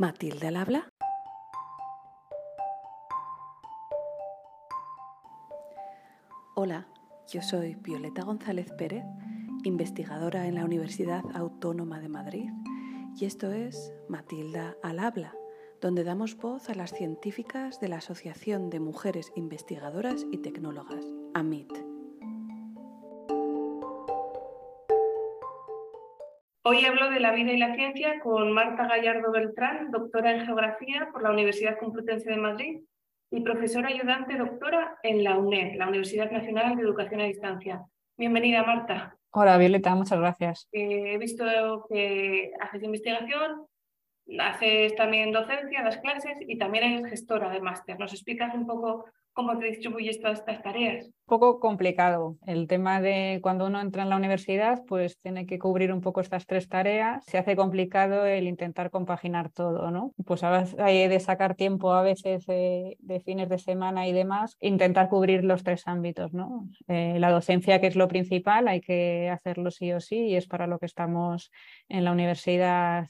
Matilde al habla. Hola, yo soy Violeta González Pérez, investigadora en la Universidad Autónoma de Madrid, y esto es Matilda al habla, donde damos voz a las científicas de la Asociación de Mujeres Investigadoras y Tecnólogas, AMIT. Hoy hablo de la vida y la ciencia con Marta Gallardo Beltrán, doctora en Geografía por la Universidad Complutense de Madrid y profesora ayudante doctora en la UNED, la Universidad Nacional de Educación a Distancia. Bienvenida, Marta. Hola, Violeta, muchas gracias. Eh, he visto que haces investigación, haces también docencia, das clases y también eres gestora de máster. ¿Nos explicas un poco cómo te distribuyes todas estas tareas? Un poco complicado. El tema de cuando uno entra en la universidad, pues tiene que cubrir un poco estas tres tareas. Se hace complicado el intentar compaginar todo, ¿no? Pues hay de sacar tiempo a veces de, fines de semana y demás, intentar cubrir los tres ámbitos, ¿no? Eh, la docencia, que es lo principal, hay que hacerlo sí o sí y es para lo que estamos en la universidad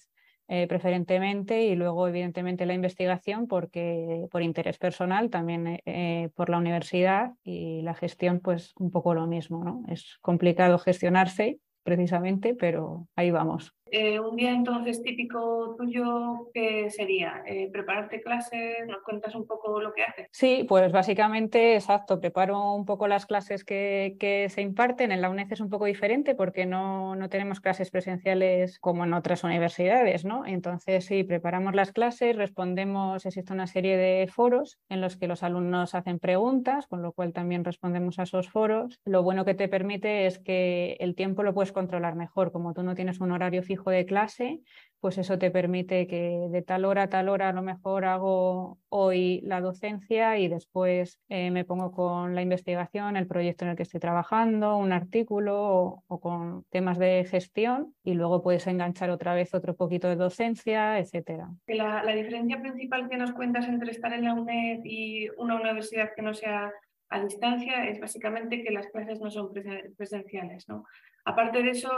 eh, preferentemente y luego evidentemente la investigación porque por interés personal también eh, eh, por la universidad y la gestión pues un poco lo mismo, ¿no? Es complicado gestionarse precisamente, pero ahí vamos. Eh, un día entonces típico tuyo, ¿qué sería? Eh, ¿Prepararte clases? ¿Nos cuentas un poco lo que haces? Sí, pues básicamente, exacto, preparo un poco las clases que, que se imparten. En la UNED es un poco diferente porque no, no, tenemos clases presenciales como en otras universidades, ¿no? Entonces, sí, preparamos las clases, respondemos, existe una serie de foros en los que los alumnos hacen preguntas, con lo cual también respondemos a esos foros. Lo bueno que te permite es que el tiempo lo puedes controlar mejor, como tú no tienes un horario fijo de clase, pues eso te permite que de tal hora a tal hora a lo mejor hago hoy la docencia y después eh, me pongo con la investigación, el proyecto en el que estoy trabajando, un artículo o, con temas de gestión y luego puedes enganchar otra vez otro poquito de docencia, etcétera. La, la diferencia principal que nos cuentas entre estar en la UNED y una universidad que no sea a distancia es básicamente que las clases no son presenciales. ¿no? Aparte de eso,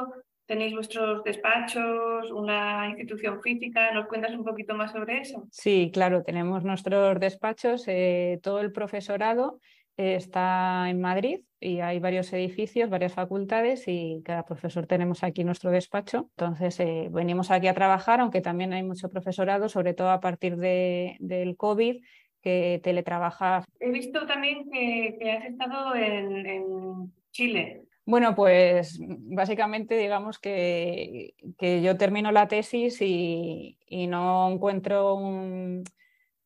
tenéis vuestros despachos, una institución física. ¿Nos cuentas un poquito más sobre eso? Sí, claro, tenemos nuestros despachos. Eh, todo el profesorado eh, está en Madrid y hay varios edificios, varias facultades y cada profesor tenemos aquí nuestro despacho. Entonces, eh, venimos aquí a trabajar, aunque también hay mucho profesorado, sobre todo a partir de, del COVID que teletrabaja. He visto también que, has estado en, Chile. Bueno, pues básicamente digamos que, yo termino la tesis y, no encuentro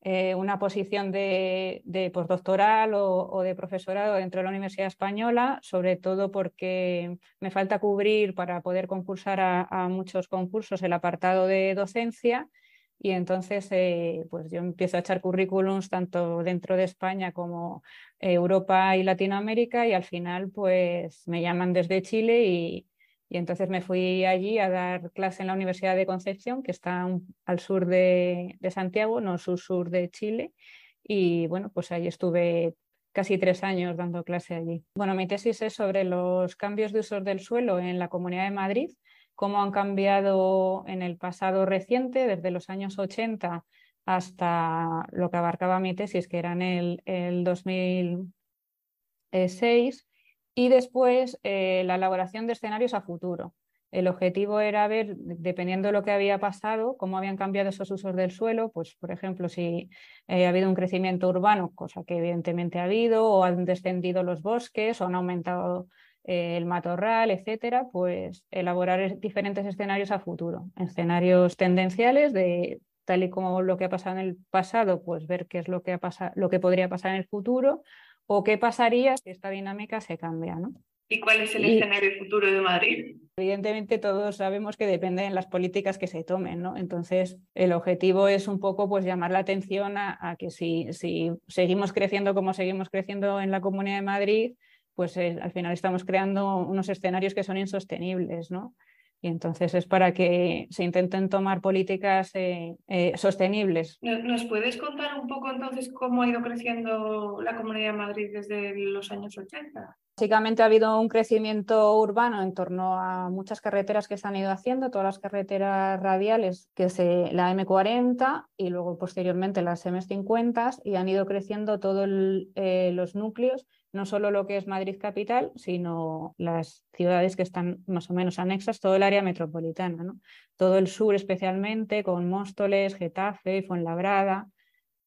eh, una posición de, postdoctoral o, de profesorado dentro de la Universidad Española, sobre todo porque me falta cubrir para poder concursar a muchos concursos el apartado de docencia y entonces eh, pues yo empiezo a echar currículums tanto dentro de España como Europa y Latinoamérica y al final pues me llaman desde Chile y, entonces me fui allí a dar clase en la Universidad de Concepción que está al sur de, de Santiago, no sur-sur de Chile y bueno pues ahí estuve casi tres años dando clase allí. Bueno, mi tesis es sobre los cambios de usos del suelo en la Comunidad de Madrid cómo han cambiado en el pasado reciente, desde los años 80 hasta lo que abarcaba mi tesis, que era en el, el 2006, y después eh, la elaboración de escenarios a futuro. El objetivo era ver, dependiendo de lo que había pasado, cómo habían cambiado esos usos del suelo, pues por ejemplo, si eh, ha habido un crecimiento urbano, cosa que evidentemente ha habido, o han descendido los bosques, o han aumentado el matorral, etcétera, pues elaborar diferentes escenarios a futuro, escenarios tendenciales de tal y como lo que ha pasado en el pasado, pues ver qué es lo que, ha pasado, lo que podría pasar en el futuro o qué pasaría si esta dinámica se cambia. ¿no? ¿Y cuál es el escenario futuro de Madrid? Evidentemente todos sabemos que depende de las políticas que se tomen, ¿no? Entonces el objetivo es un poco pues llamar la atención a, a que si, si seguimos creciendo como seguimos creciendo en la Comunidad de Madrid, pues eh, al final estamos creando unos escenarios que son insostenibles, ¿no? Y entonces es para que se intenten tomar políticas eh, eh, sostenibles. ¿Nos puedes contar un poco entonces cómo ha ido creciendo la Comunidad de Madrid desde los años 80? Básicamente ha habido un crecimiento urbano en torno a muchas carreteras que se han ido haciendo, todas las carreteras radiales, que es la M40 y luego posteriormente las M50 y han ido creciendo todos eh, los núcleos, no solo lo que es Madrid capital, sino las ciudades que están más o menos anexas, todo el área metropolitana, ¿no? todo el sur especialmente, con Móstoles, Getafe, Fuenlabrada,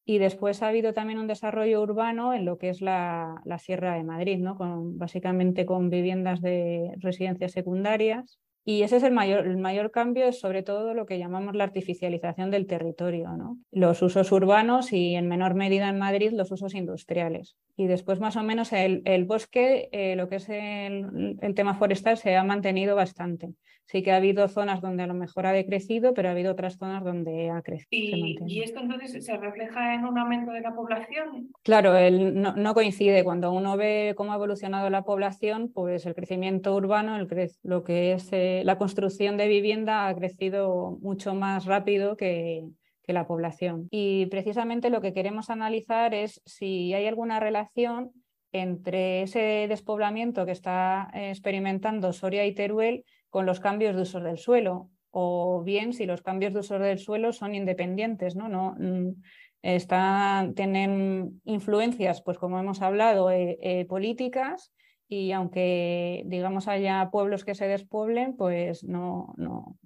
y después ha habido también un desarrollo urbano en lo que es la, Sierra de Madrid, ¿no? con, básicamente con viviendas de residencias secundarias. Y ese es el mayor, el mayor cambio, es sobre todo lo que llamamos la artificialización del territorio, ¿no? los usos urbanos y en menor medida en Madrid los usos industriales. Y después más o menos el, bosque, eh, lo que es el, el tema forestal, se ha mantenido bastante. Sí que ha habido zonas donde a lo mejor ha decrecido, pero ha habido otras zonas donde ha crecido. ¿Y, esto entonces se refleja en un aumento de la población? Claro, el, no, coincide. Cuando uno ve cómo ha evolucionado la población, pues el crecimiento urbano, el lo que es eh, la construcción de vivienda ha crecido mucho más rápido que, la población. Y precisamente lo que queremos analizar es si hay alguna relación entre ese despoblamiento que está experimentando Soria y Teruel con los cambios de uso del suelo, o bien si los cambios de uso del suelo son independientes, ¿no? no mm, tienen influencias, pues como hemos hablado, eh, eh, políticas y aunque digamos haya pueblos que se despueblen, pues no, no,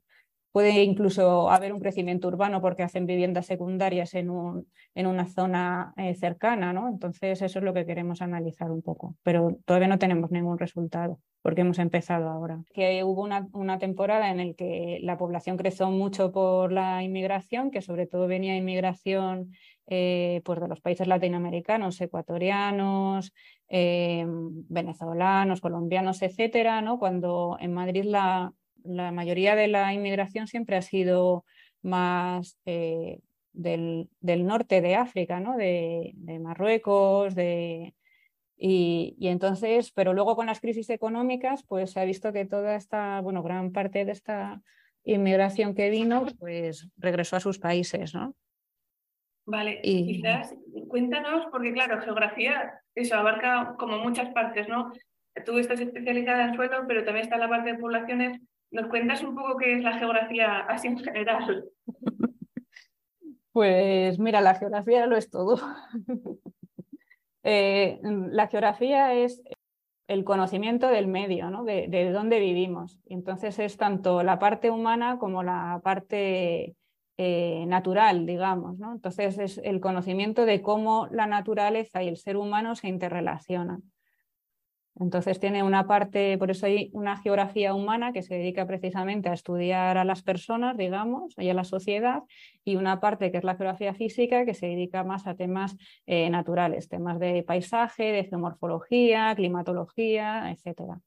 Puede incluso haber un crecimiento urbano porque hacen viviendas secundarias en, un, en una zona eh, cercana, ¿no? Entonces eso es lo que queremos analizar un poco, pero todavía no tenemos ningún resultado porque hemos empezado ahora. Que hubo una, una temporada en la que la población creció mucho por la inmigración, que sobre todo venía inmigración eh, pues de los países latinoamericanos, ecuatorianos, eh, venezolanos, colombianos, etcétera, ¿no? Cuando en Madrid la, la mayoría de la inmigración siempre ha sido más eh, del, norte de África, ¿no? de, Marruecos, de, y, entonces, pero luego con las crisis económicas, pues se ha visto que toda esta, bueno, gran parte de esta inmigración que vino, pues regresó a sus países, ¿no? Vale, y... quizás cuéntanos, porque claro, geografía, eso abarca como muchas partes, ¿no? Tú estás especializada en suelo, pero también está la parte de poblaciones. ¿Nos cuentas un poco qué es la geografía así en general? Pues mira, la geografía lo es todo. Eh, la geografía es el conocimiento del medio, ¿no? de, dónde vivimos. Entonces es tanto la parte humana como la parte eh, natural, digamos. Entonces es el conocimiento de cómo la naturaleza y el ser humano se interrelacionan. Entonces tiene una parte, por eso hay una geografía humana que se dedica precisamente a estudiar a las personas, digamos, y a la sociedad, y una parte que es la geografía física que se dedica más a temas eh, naturales, temas de paisaje, de geomorfología, climatología, etc.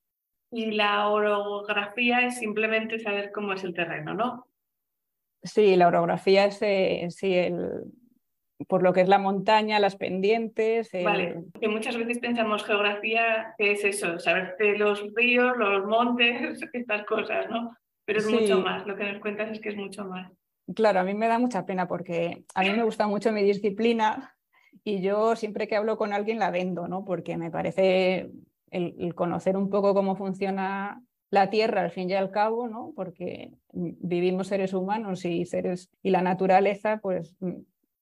Y la orografía es simplemente saber cómo es el terreno, ¿no? Sí, la orografía es eh, sí, el, por lo que es la montaña, las pendientes. Vale, que muchas veces pensamos geografía, que es eso, saber de los ríos, los montes, estas cosas, ¿no? Pero es mucho más, lo que nos cuentas es que es mucho más. Claro, a mí me da mucha pena porque a mí me gusta mucho mi disciplina y yo siempre que hablo con alguien la vendo, ¿no? Porque me parece el, conocer un poco cómo funciona la Tierra al fin y al cabo, ¿no? Porque vivimos seres humanos y seres y la naturaleza, pues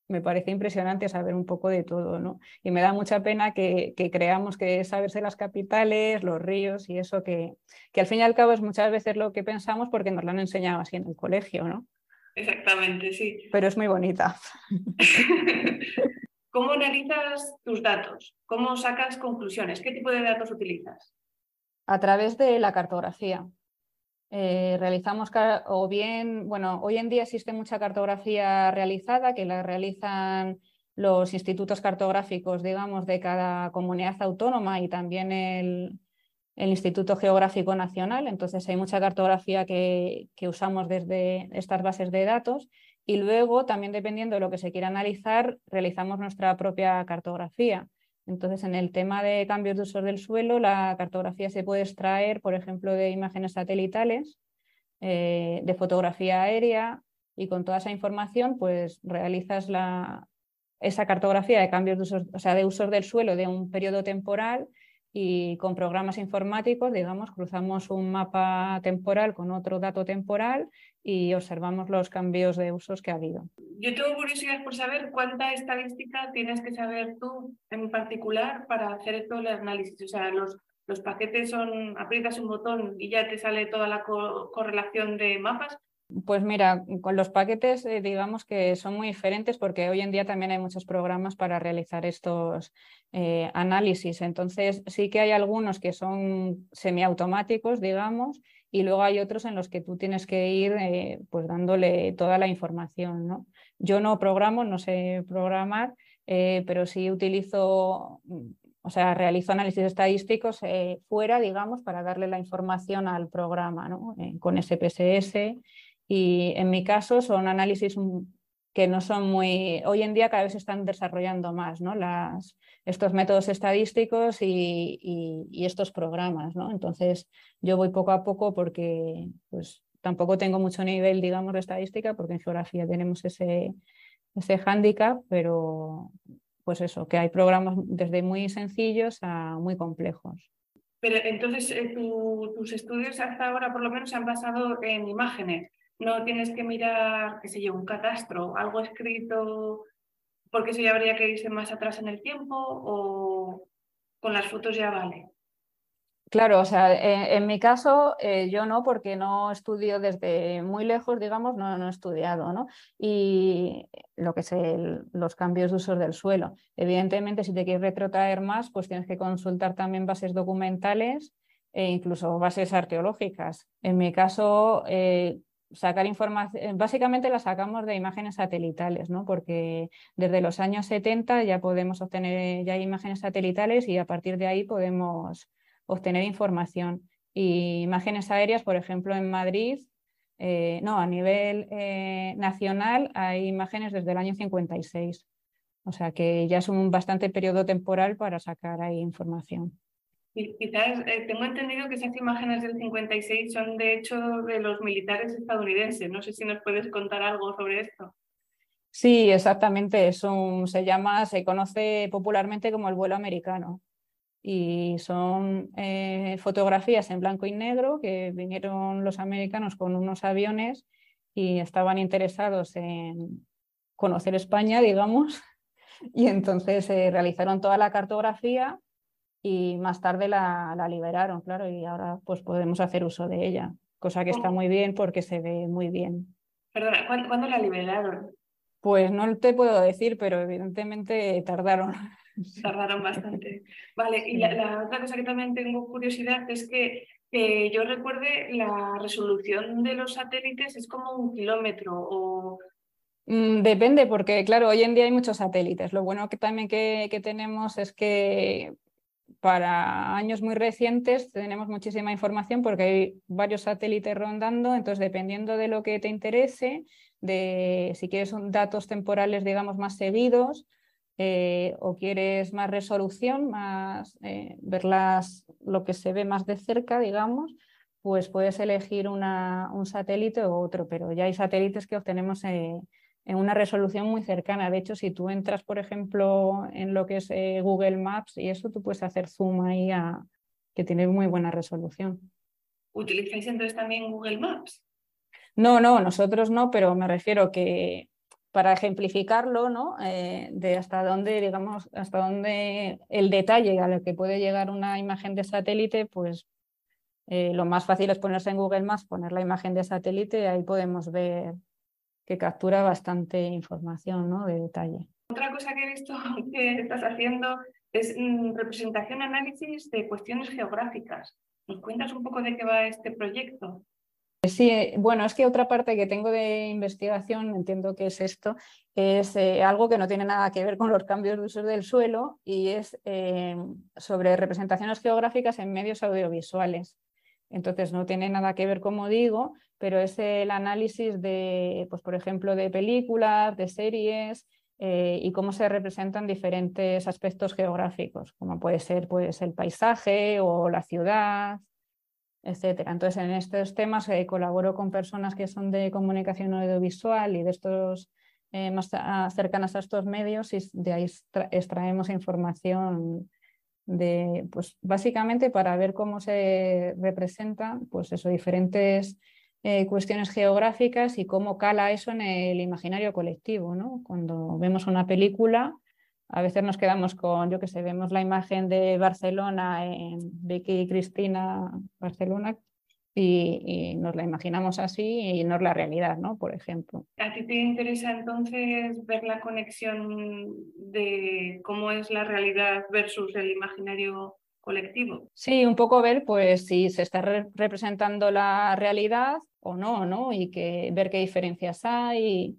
me parece impresionante saber un poco de todo, ¿no? Y me da mucha pena que, creamos que saberse las capitales, los ríos y eso que, que, al fin y al cabo es muchas veces lo que pensamos porque nos lo han enseñado así en el colegio, ¿no? Exactamente, sí. Pero es muy bonita. ¿Cómo analizas tus datos? ¿Cómo sacas conclusiones? ¿Qué tipo de datos utilizas? A través de la cartografía. Eh, realizamos o bien, bueno, hoy en día existe mucha cartografía realizada que la realizan los institutos cartográficos, digamos, de cada comunidad autónoma y también el, Instituto Geográfico Nacional. Entonces hay mucha cartografía que, que, usamos desde estas bases de datos y luego, también dependiendo de lo que se quiera analizar, realizamos nuestra propia cartografía. Entonces, en el tema de cambios de uso del suelo, la cartografía se puede extraer, por ejemplo, de imágenes satelitales, eh, de fotografía aérea, y con toda esa información, pues realizas esa cartografía de cambios de usos, o sea, de usos del suelo de un periodo temporal y con programas informáticos, digamos, cruzamos un mapa temporal con otro dato temporal y observamos los cambios de usos que ha habido. Yo tengo curiosidad por saber cuánta estadística tienes que saber tú en particular para hacer todo el análisis. O sea, los, los paquetes son, aprietas un botón y ya te sale toda la correlación de mapas pues mira, con los paquetes eh, digamos que son muy diferentes porque hoy en día también hay muchos programas para realizar estos eh, análisis. Entonces sí que hay algunos que son semiautomáticos, digamos, y luego hay otros en los que tú tienes que ir eh, pues dándole toda la información. ¿no? Yo no programo, no sé programar, pero sí utilizo o sea, realizo análisis estadísticos fuera, digamos, para darle la información al programa, ¿no? con SPSS y en mi caso son análisis que no son muy, hoy en día cada vez se están desarrollando más ¿no? Las, estos métodos estadísticos y, estos programas. ¿no? Entonces yo voy poco a poco porque pues, tampoco tengo mucho nivel, digamos, de estadística, porque en geografía tenemos ese, ese hándicap, pero pues eso, que hay programas desde muy sencillos a muy complejos. Pero entonces eh, tus estudios hasta ahora por lo menos se han basado en imágenes no tienes que mirar, qué sé yo, un catastro, algo escrito, porque eso ya habría que irse más atrás en el tiempo o con las fotos ya vale. Claro, o sea, en, mi caso eh, yo no, porque no estudio desde muy lejos, digamos, no, no he estudiado, ¿no? Y lo que es los cambios de usos del suelo. Evidentemente, si te quieres retrotraer más, pues tienes que consultar también bases documentales e incluso bases arqueológicas. En mi caso, eh, sacar información, eh, básicamente la sacamos de imágenes satelitales, ¿no? porque desde los años 70 ya podemos obtener ya imágenes satelitales y a partir de ahí podemos obtener información. Y imágenes aéreas, por ejemplo, en Madrid, eh, no, a nivel eh, nacional hay imágenes desde el año 56. O sea que ya es un bastante periodo temporal para sacar ahí información. Quizás eh, tengo entendido que esas imágenes del 56 son de hecho de los militares estadounidenses. No sé si nos puedes contar algo sobre esto. Sí, exactamente. se llama, se conoce popularmente como el vuelo americano. Y son eh, fotografías en blanco y negro que vinieron los americanos con unos aviones y estaban interesados en conocer España, digamos. Y entonces se realizaron toda la cartografía y más tarde la, liberaron, claro, y ahora pues podemos hacer uso de ella, cosa que está muy bien porque se ve muy bien. Perdona, ¿cuándo, la liberaron? Pues no te puedo decir, pero evidentemente tardaron. Tardaron bastante. Vale, y la, otra cosa que también tengo curiosidad es que yo recuerde la resolución de los satélites es como un kilómetro o mm, Depende, porque claro, hoy en día hay muchos satélites. Lo bueno que también que, que, tenemos es que para años muy recientes tenemos muchísima información porque hay varios satélites rondando, entonces dependiendo de lo que te interese, de si quieres datos temporales, digamos, más seguidos eh, o quieres más resolución, más eh, ver lo que se ve más de cerca, digamos, pues puedes elegir un satélite u otro, pero ya hay satélites que obtenemos eh, en una resolución muy cercana. De hecho, si tú entras, por ejemplo, en lo que es eh, Google Maps y eso, tú puedes hacer zoom ahí a que tiene muy buena resolución. ¿Utilizáis entonces también Google Maps? No, no, nosotros no, pero me refiero que para ejemplificarlo, ¿no? Eh, de hasta dónde, digamos, hasta dónde el detalle a lo que puede llegar una imagen de satélite, pues eh, lo más fácil es ponerse en Google Maps, poner la imagen de satélite y ahí podemos ver que captura bastante información ¿no? de detalle. Otra cosa que he visto que estás haciendo es mm, representación análisis de cuestiones geográficas. ¿Nos cuentas un poco de qué va este proyecto? Sí, bueno, es que otra parte que tengo de investigación, entiendo que es esto, es eh, algo que no tiene nada que ver con los cambios de uso del suelo y es eh, sobre representaciones geográficas en medios audiovisuales. Entonces no tiene nada que ver, como digo, pero es el análisis de, pues, por ejemplo, de películas, de series eh, y cómo se representan diferentes aspectos geográficos, como puede ser pues, el paisaje o la ciudad, etcétera. Entonces, en estos temas eh, colaboro con personas que son de comunicación audiovisual y de estos eh, más cercanas a estos medios y de ahí extraemos información de, pues básicamente para ver cómo se representan pues eso, diferentes eh, cuestiones geográficas y cómo cala eso en el imaginario colectivo. ¿no? Cuando vemos una película, a veces nos quedamos con, yo que sé, vemos la imagen de Barcelona en Vicky y Cristina Barcelona y, nos la imaginamos así y no es la realidad, ¿no? Por ejemplo. ¿A ti te interesa entonces ver la conexión de cómo es la realidad versus el imaginario colectivo? Sí, un poco ver pues si se está representando la realidad o no, ¿no? Y que, ver qué diferencias hay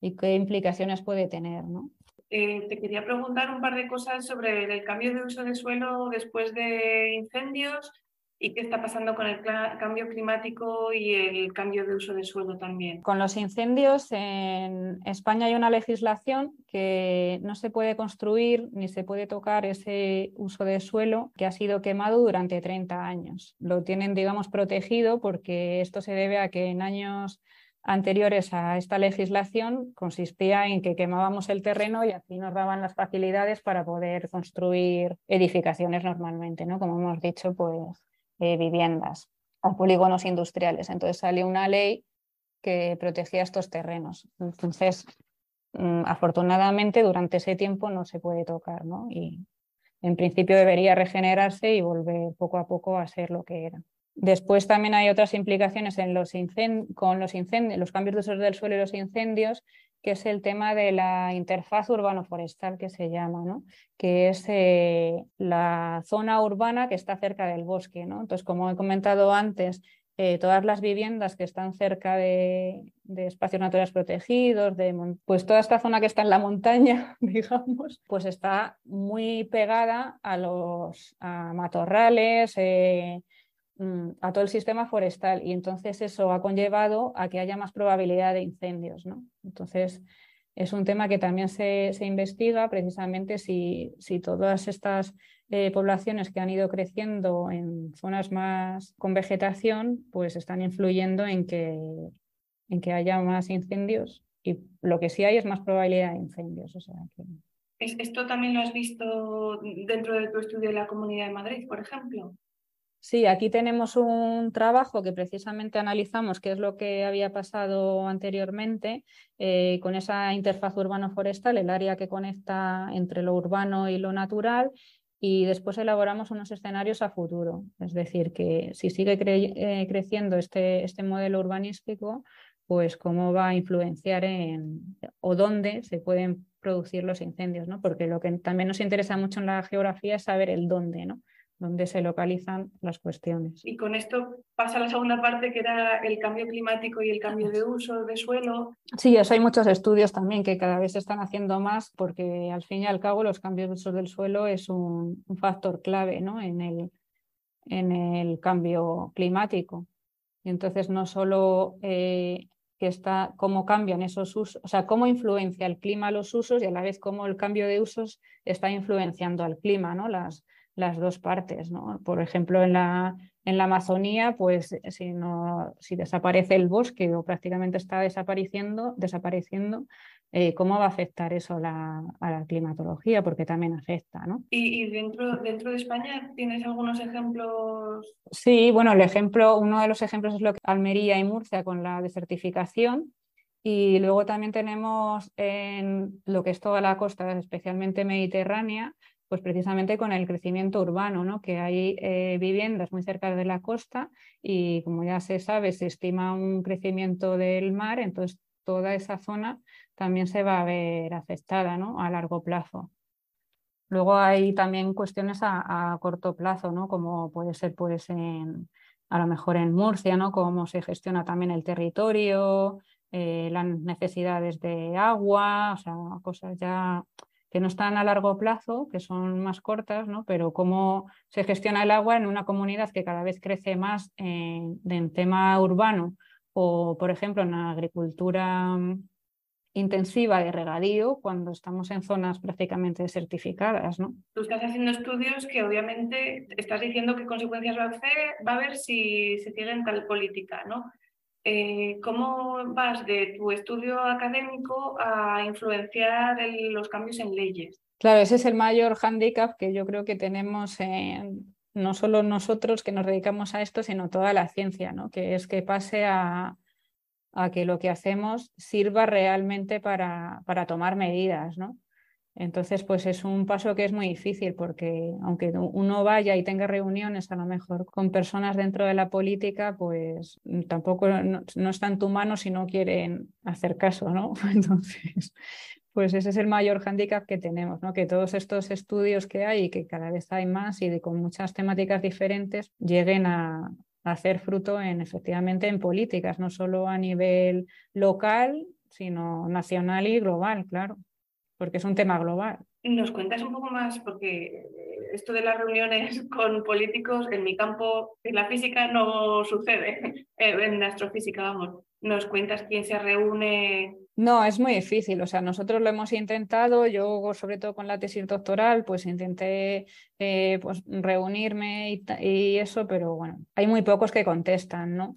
y, qué implicaciones puede tener, ¿no? Eh, te quería preguntar un par de cosas sobre el cambio de uso de suelo después de incendios y qué está pasando con el cambio climático y el cambio de uso de suelo también. Con los incendios, en España hay una legislación que no se puede construir ni se puede tocar ese uso de suelo que ha sido quemado durante 30 años. Lo tienen, digamos, protegido porque esto se debe a que en años anteriores a esta legislación consistía en que quemábamos el terreno y así nos daban las facilidades para poder construir edificaciones normalmente, ¿no? Como hemos dicho, pues eh, viviendas, a polígonos industriales. Entonces salió una ley que protegía estos terrenos. Entonces, mm, afortunadamente, durante ese tiempo no se puede tocar, ¿no? Y en principio debería regenerarse y volver poco a poco a ser lo que era. Después también hay otras implicaciones en los con los incendios, los cambios de uso del suelo y los incendios, que es el tema de la interfaz urbano-forestal que se llama, ¿no? que es eh, la zona urbana que está cerca del bosque. ¿no? Entonces, como he comentado antes, eh, todas las viviendas que están cerca de, espacios naturales protegidos, de, pues toda esta zona que está en la montaña, digamos, pues está muy pegada a los matorrales, eh, a todo el sistema forestal y entonces eso ha conllevado a que haya más probabilidad de incendios. ¿no? Entonces es un tema que también se, investiga precisamente si, si todas estas eh, poblaciones que han ido creciendo en zonas más con vegetación pues están influyendo en que, en que haya más incendios y lo que sí hay es más probabilidad de incendios. O sea ¿Esto también lo has visto dentro de tu estudio de la Comunidad de Madrid, por ejemplo? Sí, aquí tenemos un trabajo que precisamente analizamos qué es lo que había pasado anteriormente eh, con esa interfaz urbano-forestal, el área que conecta entre lo urbano y lo natural, y después elaboramos unos escenarios a futuro. Es decir, que si sigue eh, creciendo este, este modelo urbanístico, pues cómo va a influenciar en o dónde se pueden producir los incendios, ¿no? Porque lo que también nos interesa mucho en la geografía es saber el dónde, ¿no? Donde se localizan las cuestiones. Y con esto pasa la segunda parte, que era el cambio climático y el cambio de uso de suelo. Sí, eso hay muchos estudios también que cada vez se están haciendo más, porque al fin y al cabo los cambios de uso del suelo es un, factor clave ¿no? en, el, en el cambio climático. Y entonces no solo eh, que está cómo cambian esos usos, o sea, cómo influencia el clima los usos y a la vez cómo el cambio de usos está influenciando al clima, ¿no? Las, las dos partes. ¿no? Por ejemplo, en la, en la Amazonía, pues si, no, si desaparece el bosque o prácticamente está desapareciendo, desapareciendo eh, ¿cómo va a afectar eso a la climatología? Porque también afecta. ¿no? ¿Y, dentro, dentro de España tienes algunos ejemplos? Sí, bueno, el ejemplo, uno de los ejemplos es lo que Almería y Murcia con la desertificación. Y luego también tenemos en lo que es toda la costa, especialmente mediterránea, pues precisamente con el crecimiento urbano, ¿no? que hay eh, viviendas muy cerca de la costa y como ya se sabe, se estima un crecimiento del mar, entonces toda esa zona también se va a ver afectada ¿no? a largo plazo. Luego hay también cuestiones a, corto plazo, ¿no? como puede ser pues, a lo mejor en Murcia, ¿no? cómo se gestiona también el territorio, eh, las necesidades de agua, o sea, cosas ya que no están a largo plazo, que son más cortas, ¿no? pero cómo se gestiona el agua en una comunidad que cada vez crece más en, tema urbano o, por ejemplo, en la agricultura mm, intensiva de regadío cuando estamos en zonas prácticamente desertificadas. ¿no? Tú estás haciendo estudios que obviamente estás diciendo qué consecuencias va a, va a haber si se sigue en tal política, ¿no? Eh, ¿cómo vas de tu estudio académico a influenciar los cambios en leyes? Claro, ese es el mayor hándicap que yo creo que tenemos en, no solo nosotros que nos dedicamos a esto, sino toda la ciencia, ¿no? que es que pase a, a que lo que hacemos sirva realmente para, para tomar medidas. ¿no? Entonces, pues es un paso que es muy difícil porque aunque uno vaya y tenga reuniones a lo mejor con personas dentro de la política, pues tampoco no, está en tu mano si no quieren hacer caso, ¿no? Entonces, pues ese es el mayor hándicap que tenemos, ¿no? Que todos estos estudios que hay y que cada vez hay más y de, con muchas temáticas diferentes lleguen a, a hacer fruto en efectivamente en políticas, no solo a nivel local, sino nacional y global, claro porque es un tema global. ¿Nos cuentas un poco más? Porque eh, esto de las reuniones con políticos en mi campo, en la física, no sucede, eh, en astrofísica, vamos. ¿Nos cuentas quién se reúne? No, es muy difícil. O sea, nosotros lo hemos intentado. Yo, sobre todo con la tesis doctoral, pues intenté eh, pues, reunirme y, y, eso, pero bueno, hay muy pocos que contestan, ¿no?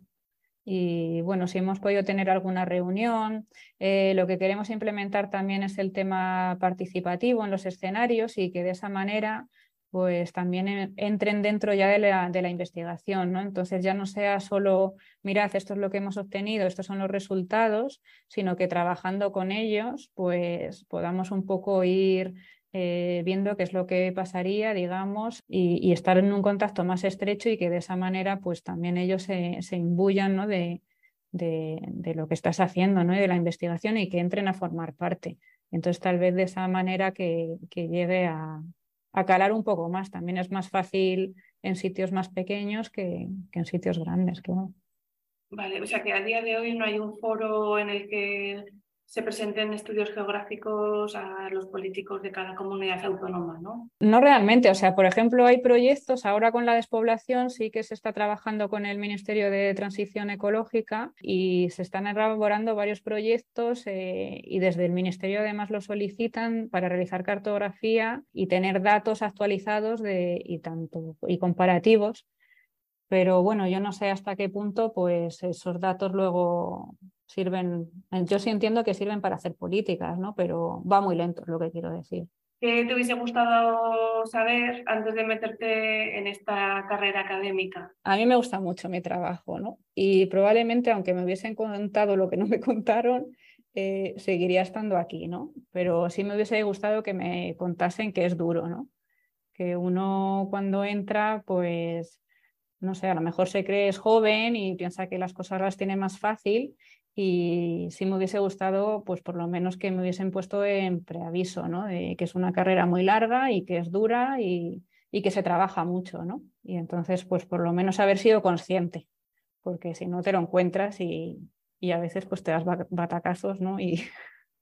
Y bueno, si hemos podido tener alguna reunión, eh, lo que queremos implementar también es el tema participativo en los escenarios y que de esa manera pues también entren dentro ya de la, de la, investigación, ¿no? Entonces ya no sea solo, mirad, esto es lo que hemos obtenido, estos son los resultados, sino que trabajando con ellos, pues podamos un poco ir eh, viendo qué es lo que pasaría, digamos, y, estar en un contacto más estrecho y que de esa manera pues también ellos se, se ¿no? de, de, lo que estás haciendo ¿no? y de la investigación y que entren a formar parte. Entonces tal vez de esa manera que, que llegue a, a, calar un poco más. También es más fácil en sitios más pequeños que, que en sitios grandes, claro. Vale, o sea que a día de hoy no hay un foro en el que se presenten estudios geográficos a los políticos de cada comunidad autónoma, ¿no? No realmente, o sea, por ejemplo, hay proyectos, ahora con la despoblación sí que se está trabajando con el Ministerio de Transición Ecológica y se están elaborando varios proyectos eh, y desde el Ministerio además lo solicitan para realizar cartografía y tener datos actualizados de, y, tanto, y comparativos pero bueno, yo no sé hasta qué punto pues esos datos luego sirven, yo sí entiendo que sirven para hacer políticas, ¿no? Pero va muy lento, es lo que quiero decir. ¿Qué te hubiese gustado saber antes de meterte en esta carrera académica? A mí me gusta mucho mi trabajo, ¿no? Y probablemente, aunque me hubiesen contado lo que no me contaron, eh, seguiría estando aquí, ¿no? Pero sí me hubiese gustado que me contasen que es duro, ¿no? Que uno cuando entra, pues, no sé, a lo mejor se cree es joven y piensa que las cosas las tiene más fácil y sí me hubiese gustado, pues por lo menos que me hubiesen puesto en preaviso, ¿no? De que es una carrera muy larga y que es dura y, y, que se trabaja mucho, ¿no? Y entonces, pues por lo menos haber sido consciente, porque si no te lo encuentras y, y a veces pues te das batacazos, ¿no? Y,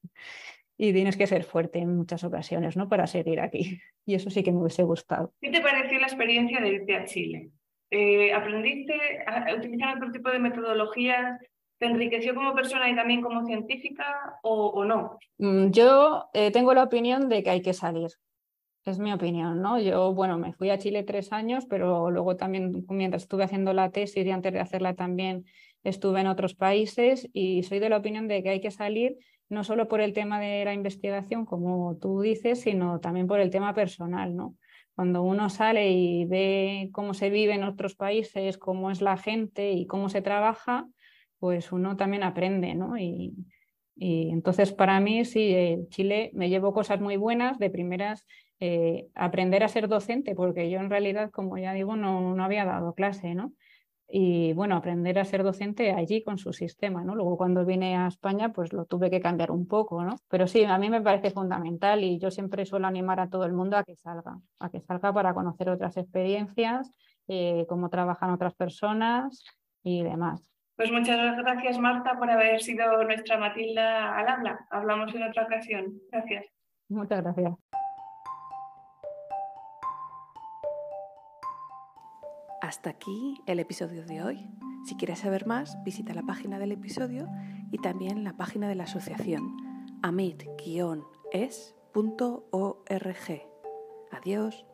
y tienes que ser fuerte en muchas ocasiones, ¿no? Para seguir aquí. Y eso sí que me hubiese gustado. ¿Qué te pareció la experiencia de irte a Chile? Eh, ¿Aprendiste a utilizar otro tipo de metodologías ¿Te enriqueció como persona y también como científica o, no? Mm, yo eh, tengo la opinión de que hay que salir. Es mi opinión, ¿no? Yo, bueno, me fui a Chile tres años, pero luego también, mientras estuve haciendo la tesis y antes de hacerla también estuve en otros países y soy de la opinión de que hay que salir no solo por el tema de la investigación, como tú dices, sino también por el tema personal, ¿no? Cuando uno sale y ve cómo se vive en otros países, cómo es la gente y cómo se trabaja, pues uno también aprende, ¿no? Y, entonces para mí sí, eh, Chile me llevo cosas muy buenas, de primeras eh, aprender a ser docente, porque yo en realidad, como ya digo, no, no había dado clase, ¿no? Y bueno, aprender a ser docente allí con su sistema, ¿no? Luego cuando vine a España, pues lo tuve que cambiar un poco, ¿no? Pero sí, a mí me parece fundamental y yo siempre suelo animar a todo el mundo a que salga, a que salga para conocer otras experiencias, eh, cómo trabajan otras personas y demás. Pues muchas gracias, Marta, por haber sido nuestra Matilda al habla. Hablamos en otra ocasión. Gracias. Muchas gracias. Hasta aquí el episodio de hoy. Si quieres saber más, visita la página del episodio y también la página de la asociación amit-es.org. Adiós.